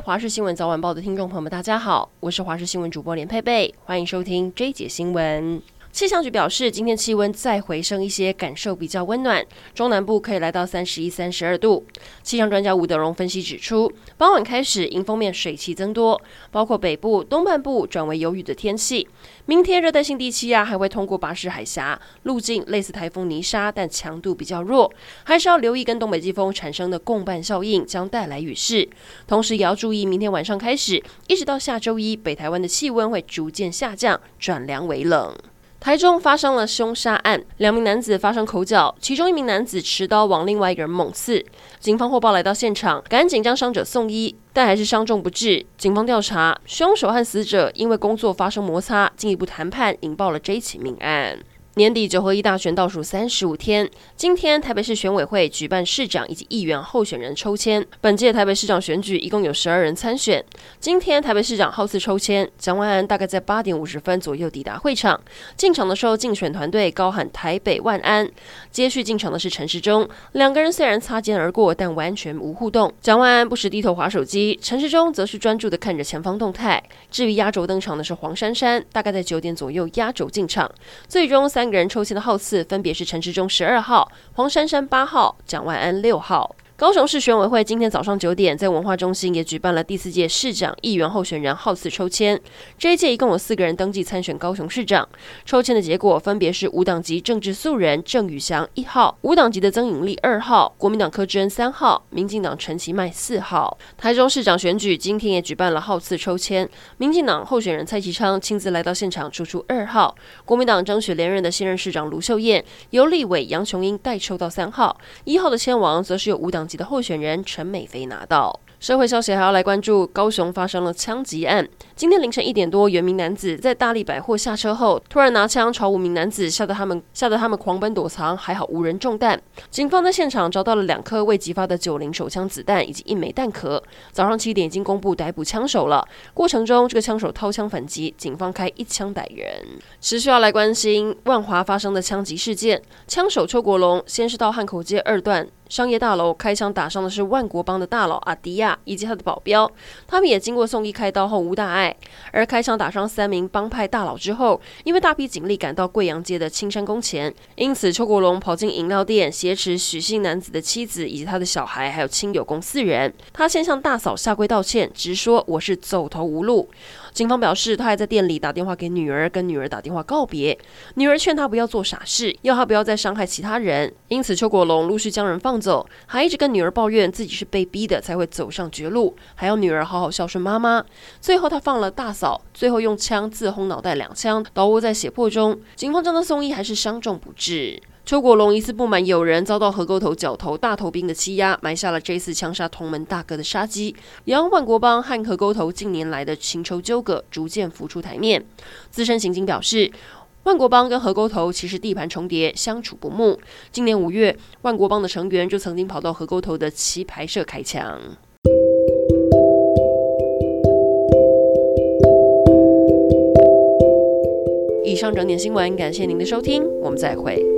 华视新闻早晚报的听众朋友们，大家好，我是华视新闻主播连佩佩，欢迎收听这一节新闻。气象局表示，今天气温再回升一些，感受比较温暖，中南部可以来到三十一、三十二度。气象专家吴德荣分析指出，傍晚开始迎风面水汽增多，包括北部、东半部转为有雨的天气。明天热带性低气压还会通过巴士海峡，路径类似台风泥沙，但强度比较弱，还是要留意跟东北季风产生的共伴效应将带来雨势。同时也要注意，明天晚上开始一直到下周一，北台湾的气温会逐渐下降，转凉为冷。台中发生了凶杀案，两名男子发生口角，其中一名男子持刀往另外一个人猛刺。警方获报来到现场，赶紧将伤者送医，但还是伤重不治。警方调查，凶手和死者因为工作发生摩擦，进一步谈判引爆了这起命案。年底九合一大选倒数三十五天，今天台北市选委会举办市长以及议员候选人抽签。本届台北市长选举一共有十二人参选。今天台北市长好次抽签，蒋万安大概在八点五十分左右抵达会场。进场的时候，竞选团队高喊“台北万安”。接续进场的是陈时中，两个人虽然擦肩而过，但完全无互动。蒋万安不时低头划手机，陈时中则是专注地看着前方动态。至于压轴登场的是黄珊珊，大概在九点左右压轴进场。最终三。三个人抽签的号次分别是陈时中十二号、黄珊珊八号、蒋万安六号。高雄市选委会今天早上九点在文化中心也举办了第四届市长、议员候选人号次抽签。这一届一共有四个人登记参选高雄市长。抽签的结果分别是无党籍政治素人郑宇翔一号、无党籍的曾颖丽二号、国民党柯志恩三号、民进党陈其迈四号。台中市长选举今天也举办了号次抽签，民进党候选人蔡其昌亲自来到现场抽出二号，国民党争取连任的现任市长卢秀燕由立委杨琼英代抽到三号，一号的签王则是由无党级的候选人陈美菲拿到。社会消息还要来关注，高雄发生了枪击案。今天凌晨一点多，有名男子在大利百货下车后，突然拿枪朝五名男子，吓得他们吓得他们狂奔躲藏，还好无人中弹。警方在现场找到了两颗未击发的九零手枪子弹以及一枚弹壳。早上七点已经公布逮捕枪手了。过程中，这个枪手掏枪反击，警方开一枪逮人。持续要来关心万华发生的枪击事件，枪手邱国龙先是到汉口街二段。商业大楼开枪打伤的是万国帮的大佬阿迪亚以及他的保镖，他们也经过送医开刀后无大碍。而开枪打伤三名帮派大佬之后，因为大批警力赶到贵阳街的青山宫前，因此邱国龙跑进饮料店挟持许姓男子的妻子以及他的小孩，还有亲友共四人。他先向大嫂下跪道歉，直说我是走投无路。警方表示，他还在店里打电话给女儿，跟女儿打电话告别。女儿劝他不要做傻事，要他不要再伤害其他人。因此，邱国龙陆续将人放走，还一直跟女儿抱怨自己是被逼的才会走上绝路，还要女儿好好孝顺妈妈。最后，他放了大嫂，最后用枪自轰脑袋两枪，倒卧在血泊中。警方将他送医，还是伤重不治。邱国龙疑似不满有人遭到河沟头角头大头兵的欺压，埋下了这次枪杀同门大哥的杀机，也让万国帮和河沟头近年来的情仇纠葛逐渐浮出台面。资深刑警表示，万国帮跟河沟头其实地盘重叠，相处不睦。今年五月，万国帮的成员就曾经跑到河沟头的棋牌社开枪。以上整点新闻，感谢您的收听，我们再会。